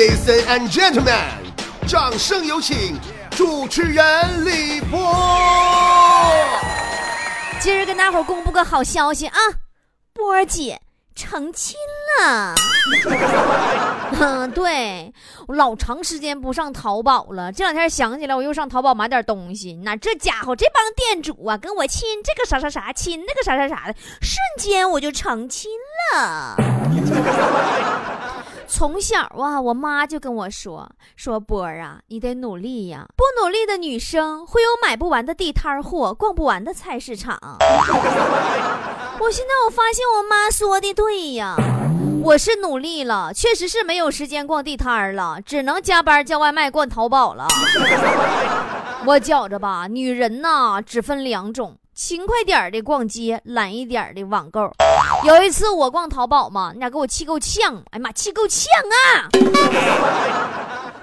Ladies and gentlemen，掌声有请主持人李波。今儿跟大伙公布个好消息啊，波儿姐成亲了。嗯，对我老长时间不上淘宝了，这两天想起来我又上淘宝买点东西。那这家伙这帮店主啊，跟我亲这个啥啥啥，亲那个啥啥啥的，瞬间我就成亲了。从小啊，我妈就跟我说说波儿啊，你得努力呀，不努力的女生会有买不完的地摊货，逛不完的菜市场。我现在我发现我妈说的对呀，我是努力了，确实是没有时间逛地摊了，只能加班叫外卖、逛淘宝了。我觉着吧，女人呐，只分两种。勤快点的逛街，懒一点的网购。有一次我逛淘宝嘛，你俩给我气够呛，哎呀妈，气够呛啊！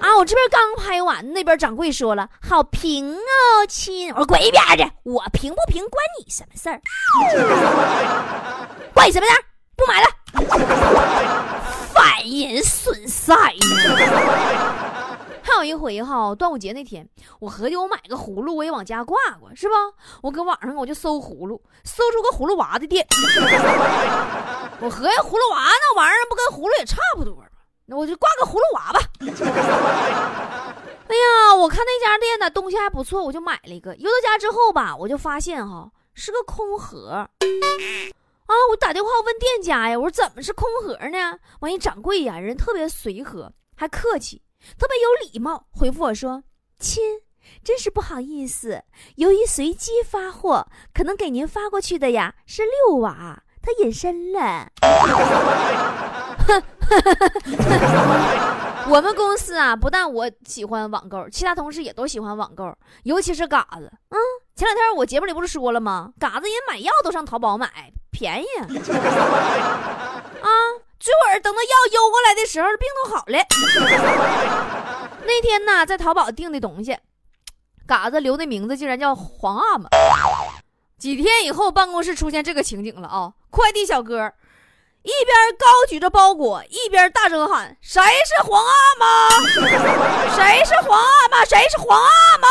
啊，我这边刚拍完，那边掌柜说了，好评哦，亲。我说滚一边去，我评不评关你什么事儿？关你什么事儿？不买了，反人损塞。有一回哈，端午节那天，我合计我买个葫芦，我也往家挂挂，是吧？我搁网上我就搜葫芦，搜出个葫芦娃的店。我合计葫芦娃那玩意儿不跟葫芦也差不多吗？那我就挂个葫芦娃吧。哎呀，我看那家店的东西还不错，我就买了一个。邮到家之后吧，我就发现哈是个空盒。啊，我打电话问店家呀，我说怎么是空盒呢？完一掌柜呀，人特别随和，还客气。特别有礼貌，回复我说：“亲，真是不好意思，由于随机发货，可能给您发过去的呀是六娃，他隐身了。”我们公司啊，不但我喜欢网购，其他同事也都喜欢网购，尤其是嘎子。嗯，前两天我节目里不是说了吗？嘎子人买药都上淘宝买，便宜啊。这会儿等到药邮过来的时候，病都好了。那天呢，在淘宝订的东西，嘎子留的名字竟然叫黄阿玛。几天以后，办公室出现这个情景了啊！快递小哥一边高举着包裹，一边大声喊：“谁是黄阿玛？谁是黄阿玛？谁是黄阿玛？”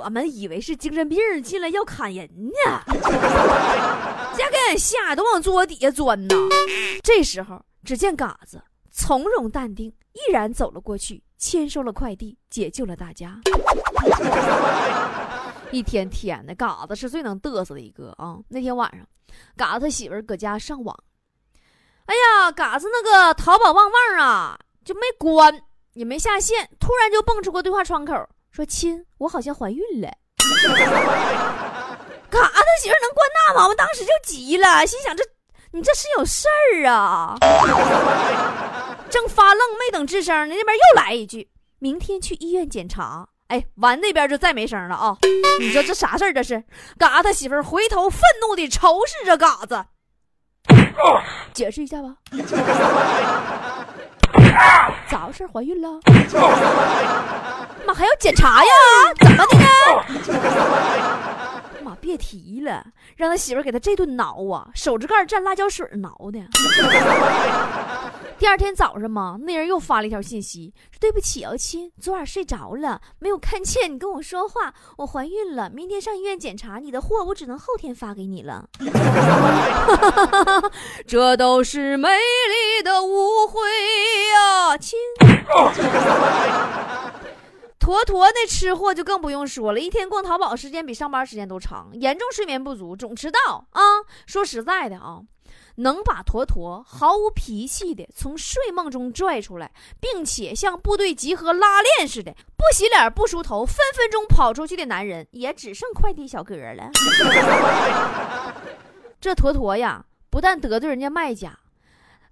我们以为是精神病进来要砍人呢，家给俺吓得往桌底下钻呢。这时候，只见嘎子从容淡定，毅然走了过去，签收了快递，解救了大家。一天天的，嘎子是最能嘚瑟的一个啊。那天晚上，嘎子他媳妇搁家上网，哎呀，嘎子那个淘宝旺旺啊就没关，也没下线，突然就蹦出个对话窗口。说亲，我好像怀孕了。嘎子媳妇能关那毛吗？当时就急了，心想这你这是有事儿啊！正发愣，没等吱声呢，那边又来一句：明天去医院检查。哎，完那边就再没声了啊！你说这啥事儿？这是嘎他媳妇回头愤怒的仇视着嘎子，解释一下吧。咋回事？怀孕了？妈还要检查呀？怎么的呢？妈别提了，让他媳妇给他这顿挠啊，手指盖蘸辣椒水挠的。第二天早上嘛，那人又发了一条信息，说对不起啊，亲，昨晚睡着了，没有看见你跟我说话。我怀孕了，明天上医院检查，你的货我只能后天发给你了。这都是美丽的误会呀，亲。坨坨那吃货就更不用说了，一天逛淘宝时间比上班时间都长，严重睡眠不足，总迟到啊。说实在的啊，能把坨坨毫无脾气的从睡梦中拽出来，并且像部队集合拉练似的，不洗脸不梳头，分分钟跑出去的男人，也只剩快递小哥了。这坨坨呀，不但得罪人家卖家。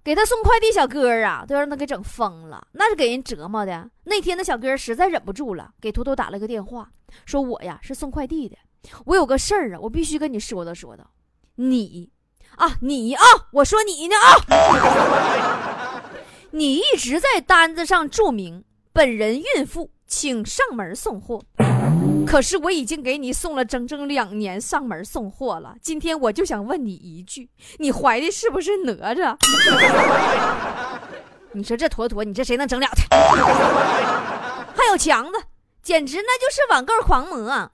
给他送快递小哥啊，都让他给整疯了，那是给人折磨的。那天那小哥实在忍不住了，给图图打了个电话，说我呀是送快递的，我有个事儿啊，我必须跟你说道说道。你啊，你啊，我说你呢啊，你一直在单子上注明本人孕妇，请上门送货。可是我已经给你送了整整两年上门送货了，今天我就想问你一句，你怀的是不是哪吒？你说这坨坨，你这谁能整了他？还有强子，简直那就是网购狂魔啊！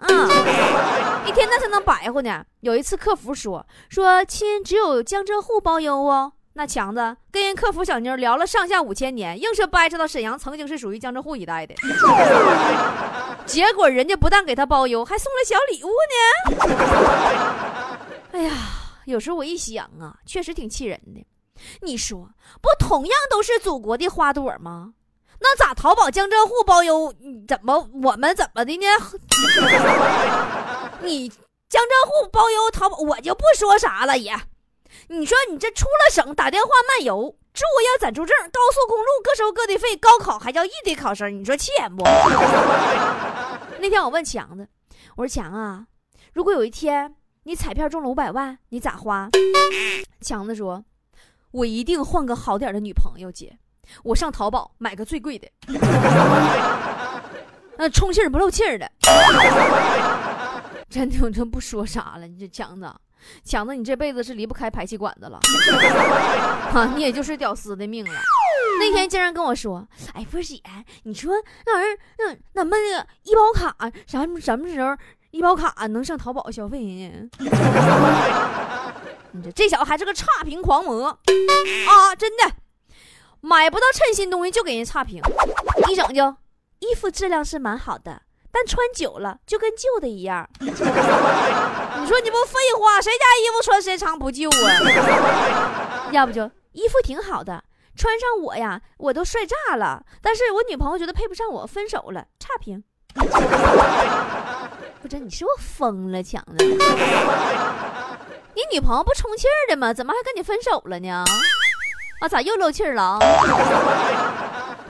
一天那才能白活呢。有一次客服说说亲，只有江浙沪包邮哦。那强子跟人客服小妞聊了上下五千年，硬是掰扯到沈阳曾经是属于江浙沪一带的。结果人家不但给他包邮，还送了小礼物呢。哎呀，有时候我一想啊，确实挺气人的。你说不同样都是祖国的花朵吗？那咋淘宝江浙沪包邮？怎么我们怎么的呢？你江浙沪包邮淘宝，我就不说啥了也。你说你这出了省打电话漫游，住要暂住证，高速公路各收各的费，高考还叫异地考生，你说气人不？那天我问强子，我说强啊，如果有一天你彩票中了五百万，你咋花？强子说。我一定换个好点的女朋友，姐。我上淘宝买个最贵的，那充气不漏气的。真的，我真不说啥了。你这强子，强子，你这辈子是离不开排气管子了。啊，你也就是屌丝的命了。那天竟然跟我说：“哎，不是姐，你说那玩意儿，那那们那个医保卡啥什么时候医保卡能上淘宝消费呢？” 你这这小子还是个差评狂魔啊！真的，买不到称心东西就给人差评，一整就衣服质量是蛮好的，但穿久了就跟旧的一样。说你不废话，谁家衣服穿时间长不旧啊？要不就衣服挺好的，穿上我呀，我都帅炸了，但是我女朋友觉得配不上我，分手了，差评。不是你是不是疯了，强子？你女朋友不充气儿的吗？怎么还跟你分手了呢？啊，咋又漏气儿了？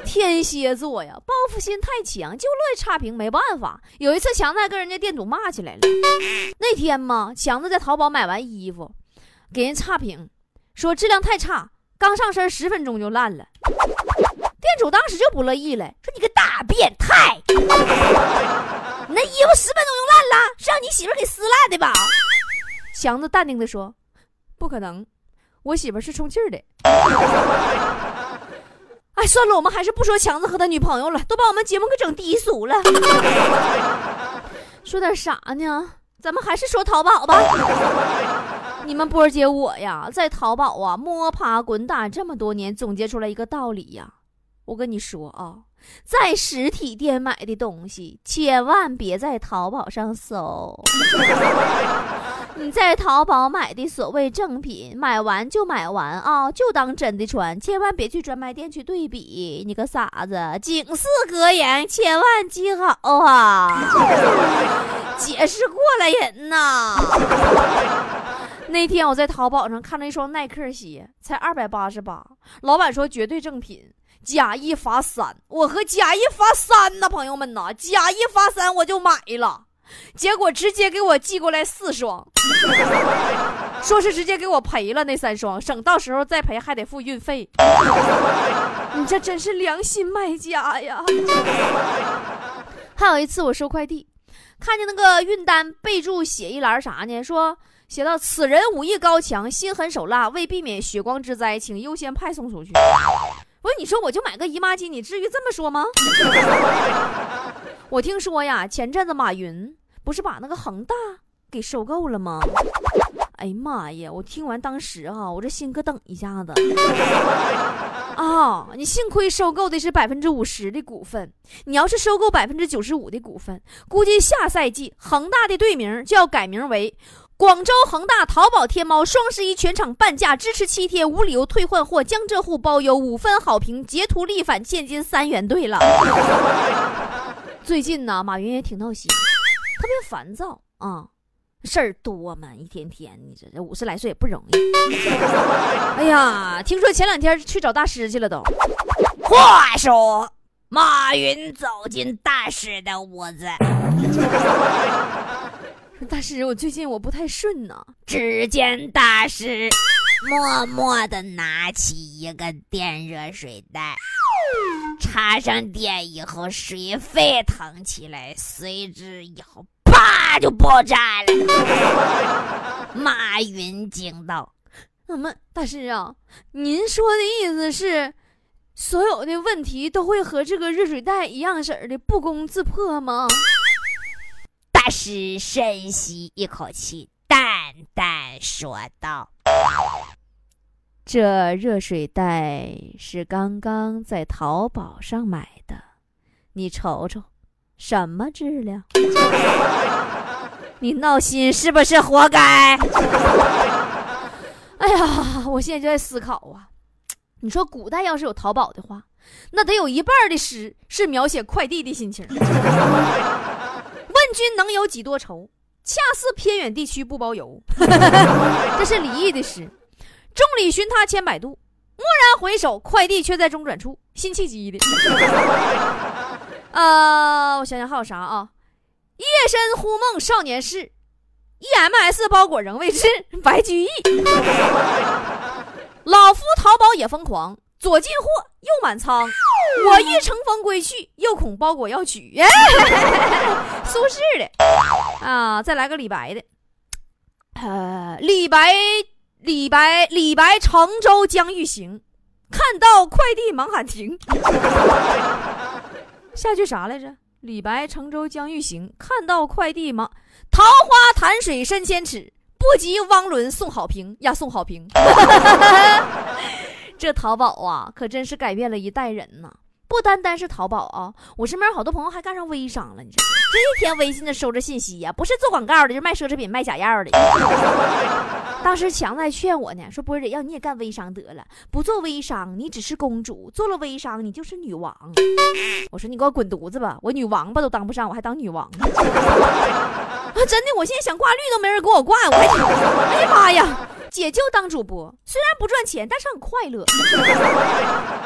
天蝎座呀，报复心太强，就乐意差评，没办法。有一次，强子还跟人家店主骂起来了。那天嘛，强子在淘宝买完衣服，给人差评，说质量太差，刚上身十分钟就烂了。店主当时就不乐意了，说你个大变态，你那衣服十分钟就烂了，是让你媳妇给撕烂的吧？强子淡定的说：“不可能，我媳妇是充气的。哎，算了，我们还是不说强子和他女朋友了，都把我们节目给整低俗了。说点啥呢？咱们还是说淘宝吧。你们波姐我呀，在淘宝啊摸爬滚打这么多年，总结出来一个道理呀。我跟你说啊，在实体店买的东西，千万别在淘宝上搜。”你在淘宝买的所谓正品，买完就买完啊，就当真的穿，千万别去专卖店去对比。你个傻子，警示格言，千万记好啊！解释过来人呐。那天我在淘宝上看了一双耐克鞋，才二百八十八，老板说绝对正品，假一罚三。我和假一罚三呢，朋友们呐，假一罚三我就买了。结果直接给我寄过来四双，说是直接给我赔了那三双，省到时候再赔还得付运费。你这真是良心卖家呀！还有一次我收快递，看见那个运单备注写一栏啥呢？说写到此人武艺高强，心狠手辣，为避免血光之灾，请优先派送出去。我说你说我就买个姨妈巾，你至于这么说吗？我听说呀，前阵子马云不是把那个恒大给收购了吗？哎呀妈呀！我听完当时啊，我这心咯噔一下子。啊，你幸亏收购的是百分之五十的股份，你要是收购百分之九十五的股份，估计下赛季恒大的队名就要改名为广州恒大淘宝天猫双十一全场半价，支持七天无理由退换货，江浙沪包邮，五分好评，截图立返现金三元兑了。最近呢，马云也挺闹心，特别烦躁啊，事儿多嘛，一天天，你这这五十来岁也不容易。哎呀，听说前两天去找大师去了都。话说，马云走进大师的屋子，大师，我最近我不太顺呢。只见大师默默的拿起一个电热水袋。插上电以后，水沸腾起来，随之以后，啪就爆炸了。马云惊道：“怎么，大师啊？您说的意思是，所有的问题都会和这个热水袋一样式儿的不攻自破吗？大师深吸一口气，淡淡说道：“这热水袋是刚刚在淘宝上买的，你瞅瞅，什么质量？你闹心是不是活该？” 哎呀，我现在就在思考啊。你说古代要是有淘宝的话，那得有一半的诗是描写快递的心情。问君能有几多愁？恰似偏远地区不包邮。这是李毅的诗。众里寻他千百度，蓦然回首，快递却在中转处。辛弃疾的。啊，我想想还有啥啊？夜深忽梦少年事，EMS 包裹仍未至。白居易。老夫淘宝也疯狂，左进货右满仓，我欲乘风归去，又恐包裹要取。苏轼的啊，再来个李白的。呃，李白，李白，李白乘舟将欲行，看到快递忙喊停。下句啥来着？李白乘舟将欲行，看到快递忙，桃花潭水深千尺。不及汪伦送好评呀，送好评！这淘宝啊，可真是改变了一代人呐！不单单是淘宝啊，我身边好多朋友还干上微商了，你知道吗？这一天微信的收着信息呀，不是做广告的，就是卖奢侈品、卖假药的。当时强子还劝我呢，说波姐，要你也干微商得了，不做微商你只是公主，做了微商你就是女王。我说你给我滚犊子吧，我女王八都当不上，我还当女王呢？啊，真的，我现在想挂绿都没人给我挂，我还，哎呀妈呀，姐就当主播，虽然不赚钱，但是很快乐，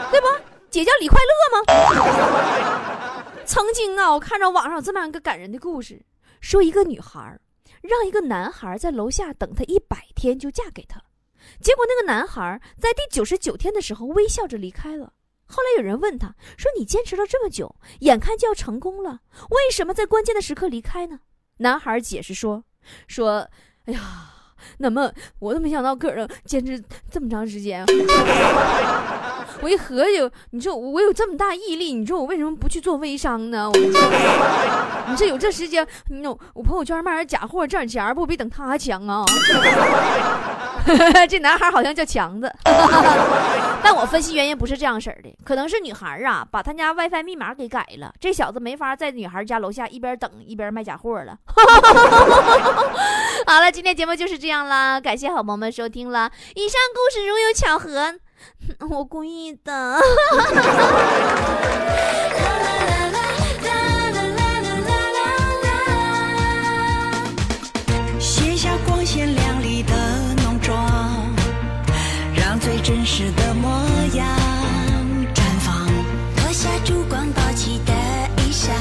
对不？姐叫李快乐吗？曾经啊，我看着网上有这么样一个感人的故事，说一个女孩让一个男孩在楼下等她一百天就嫁给他，结果那个男孩在第九十九天的时候微笑着离开了。后来有人问他说：“你坚持了这么久，眼看就要成功了，为什么在关键的时刻离开呢？”男孩解释说：“说，哎呀，那么我都没想到个人坚持这么长时间。我一合计，你说我有这么大毅力，你说我为什么不去做微商呢？我 你这有这时间，你我朋友圈卖点假货挣点钱，不比等他强啊？” 这男孩好像叫强子，但我分析原因不是这样式的，可能是女孩啊把他家 WiFi 密码给改了，这小子没法在女孩家楼下一边等一边卖假货了。好了，今天节目就是这样啦，感谢好朋友们收听了。以上故事如有巧合，我故意的。真实的模样绽放，脱下烛光宝气的衣裳，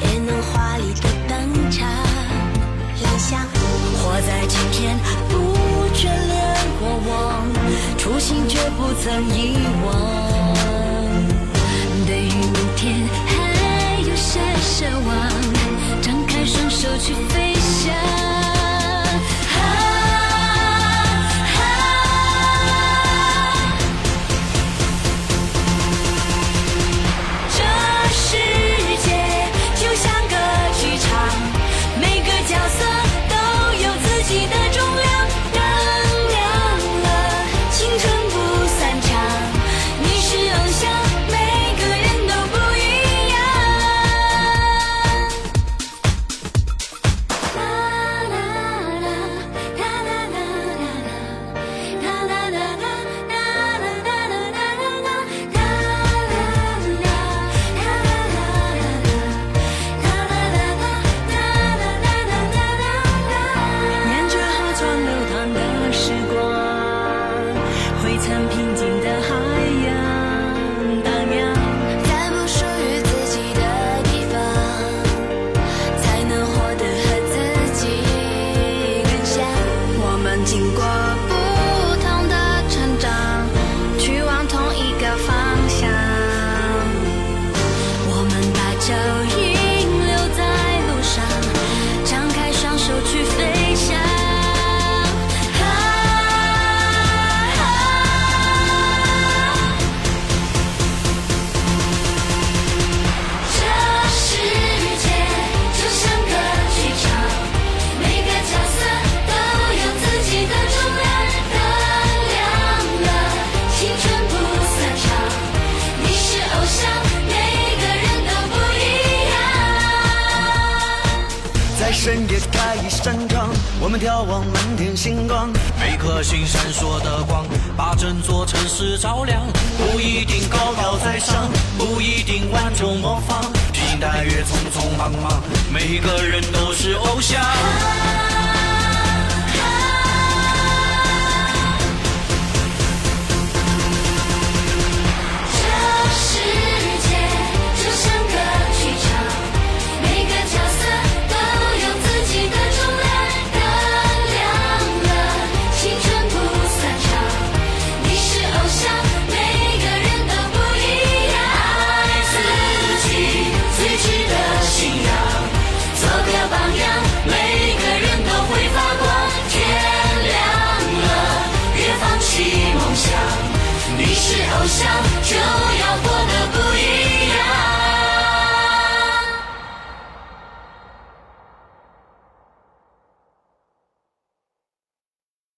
也能华丽的登场。理想，活在今天，不眷恋过往，初心却不曾遗忘。对于明天，还有些奢望，张开双手去飞翔。我们眺望满天星光，每颗星闪烁的光，把整座城市照亮。不一定高高在上，不一定万众模仿，披星戴月匆匆忙忙，每个人都是偶像。